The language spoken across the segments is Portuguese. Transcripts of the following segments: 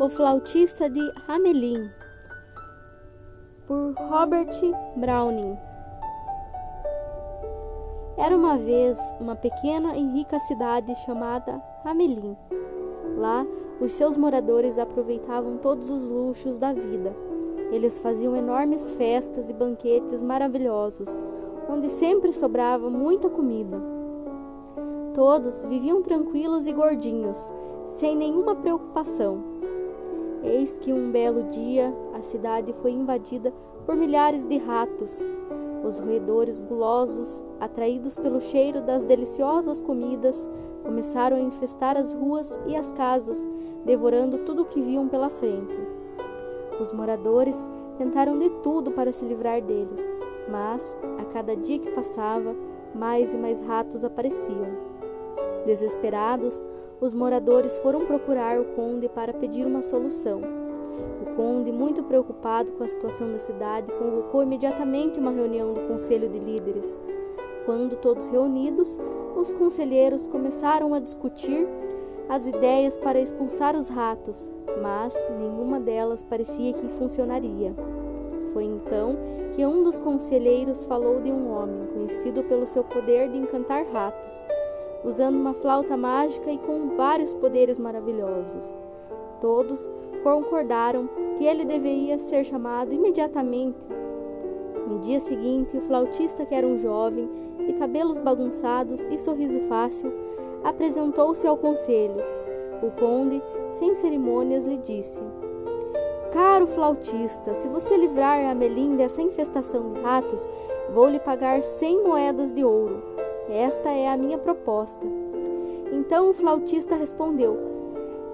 O flautista de Hamelin, por Robert Browning. Era uma vez uma pequena e rica cidade chamada Hamelin. Lá, os seus moradores aproveitavam todos os luxos da vida. Eles faziam enormes festas e banquetes maravilhosos, onde sempre sobrava muita comida. Todos viviam tranquilos e gordinhos, sem nenhuma preocupação. Eis que um belo dia a cidade foi invadida por milhares de ratos. Os roedores gulosos, atraídos pelo cheiro das deliciosas comidas, começaram a infestar as ruas e as casas, devorando tudo o que viam pela frente. Os moradores tentaram de tudo para se livrar deles, mas, a cada dia que passava, mais e mais ratos apareciam. Desesperados, os moradores foram procurar o conde para pedir uma solução. O conde, muito preocupado com a situação da cidade, convocou imediatamente uma reunião do Conselho de Líderes. Quando todos reunidos, os conselheiros começaram a discutir as ideias para expulsar os ratos, mas nenhuma delas parecia que funcionaria. Foi então que um dos conselheiros falou de um homem conhecido pelo seu poder de encantar ratos usando uma flauta mágica e com vários poderes maravilhosos. Todos concordaram que ele deveria ser chamado imediatamente. No dia seguinte, o flautista, que era um jovem, de cabelos bagunçados e sorriso fácil, apresentou-se ao conselho. O conde, sem cerimônias, lhe disse: Caro flautista, se você livrar a Melim dessa infestação de ratos, vou lhe pagar cem moedas de ouro. Esta é a minha proposta. Então o flautista respondeu: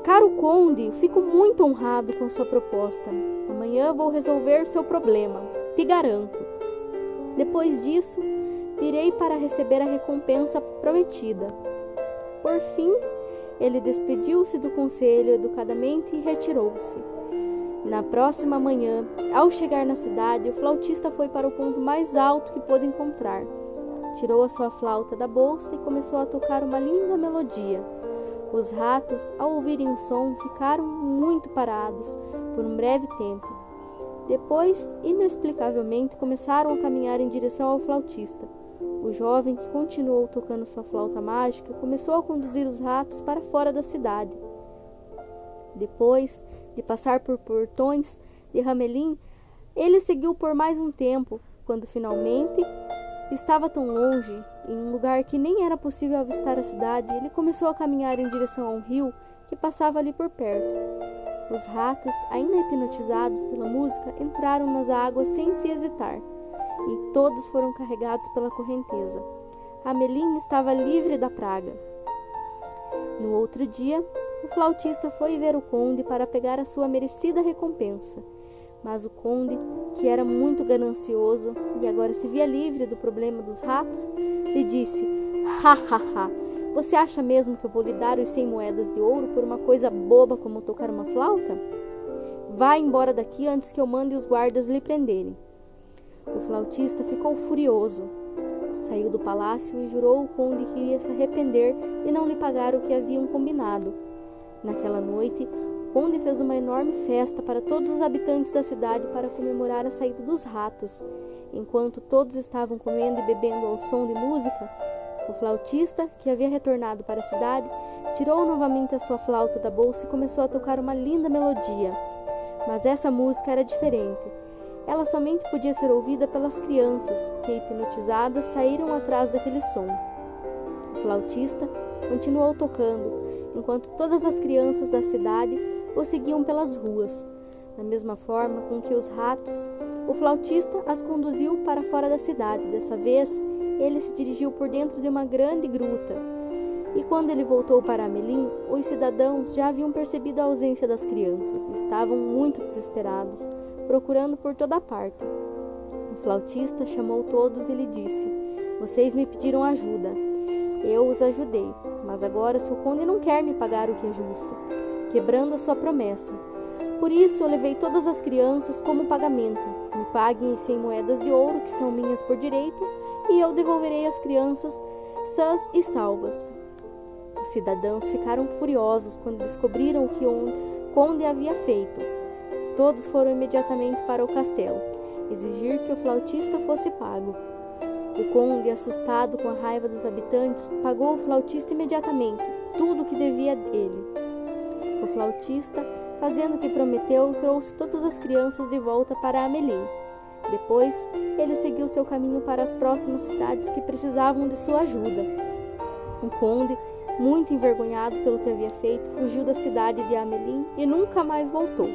Caro conde, fico muito honrado com a sua proposta. Amanhã vou resolver seu problema, te garanto. Depois disso, virei para receber a recompensa prometida. Por fim, ele despediu-se do conselho educadamente e retirou-se. Na próxima manhã, ao chegar na cidade, o flautista foi para o ponto mais alto que pôde encontrar. Tirou a sua flauta da bolsa e começou a tocar uma linda melodia. Os ratos, ao ouvirem o som, ficaram muito parados por um breve tempo. Depois, inexplicavelmente, começaram a caminhar em direção ao flautista. O jovem, que continuou tocando sua flauta mágica, começou a conduzir os ratos para fora da cidade. Depois de passar por portões de Ramelim, ele seguiu por mais um tempo, quando finalmente Estava tão longe, em um lugar que nem era possível avistar a cidade, ele começou a caminhar em direção a um rio que passava ali por perto. Os ratos, ainda hipnotizados pela música, entraram nas águas sem se hesitar, e todos foram carregados pela correnteza. Amelim estava livre da praga. No outro dia, o flautista foi ver o conde para pegar a sua merecida recompensa. Mas o conde, que era muito ganancioso e agora se via livre do problema dos ratos, lhe disse: Ha ha ha! Você acha mesmo que eu vou lhe dar os cem moedas de ouro por uma coisa boba como tocar uma flauta? Vá embora daqui antes que eu mande os guardas lhe prenderem. O flautista ficou furioso. Saiu do palácio e jurou ao conde que iria se arrepender e não lhe pagar o que haviam combinado. Naquela noite, Conde fez uma enorme festa para todos os habitantes da cidade para comemorar a saída dos ratos. Enquanto todos estavam comendo e bebendo ao som de música, o flautista, que havia retornado para a cidade, tirou novamente a sua flauta da bolsa e começou a tocar uma linda melodia. Mas essa música era diferente. Ela somente podia ser ouvida pelas crianças, que, hipnotizadas, saíram atrás daquele som. Flautista continuou tocando, enquanto todas as crianças da cidade o seguiam pelas ruas. Da mesma forma com que os ratos, o flautista as conduziu para fora da cidade. Dessa vez, ele se dirigiu por dentro de uma grande gruta. E quando ele voltou para Amelim, os cidadãos já haviam percebido a ausência das crianças. Estavam muito desesperados, procurando por toda parte. O flautista chamou todos e lhe disse: Vocês me pediram ajuda. Eu os ajudei, mas agora seu conde não quer me pagar o que é justo quebrando a sua promessa. Por isso eu levei todas as crianças como pagamento. Me paguem cem moedas de ouro, que são minhas por direito, e eu devolverei as crianças sãs e salvas. Os cidadãos ficaram furiosos quando descobriram que conde havia feito. Todos foram imediatamente para o castelo, exigir que o flautista fosse pago. O conde, assustado com a raiva dos habitantes, pagou o flautista imediatamente tudo o que devia dele. O flautista, fazendo o que prometeu, trouxe todas as crianças de volta para Amelim. Depois, ele seguiu seu caminho para as próximas cidades que precisavam de sua ajuda. O conde, muito envergonhado pelo que havia feito, fugiu da cidade de Amelim e nunca mais voltou.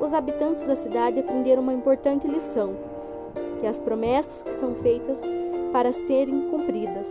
Os habitantes da cidade aprenderam uma importante lição: que as promessas que são feitas para serem cumpridas.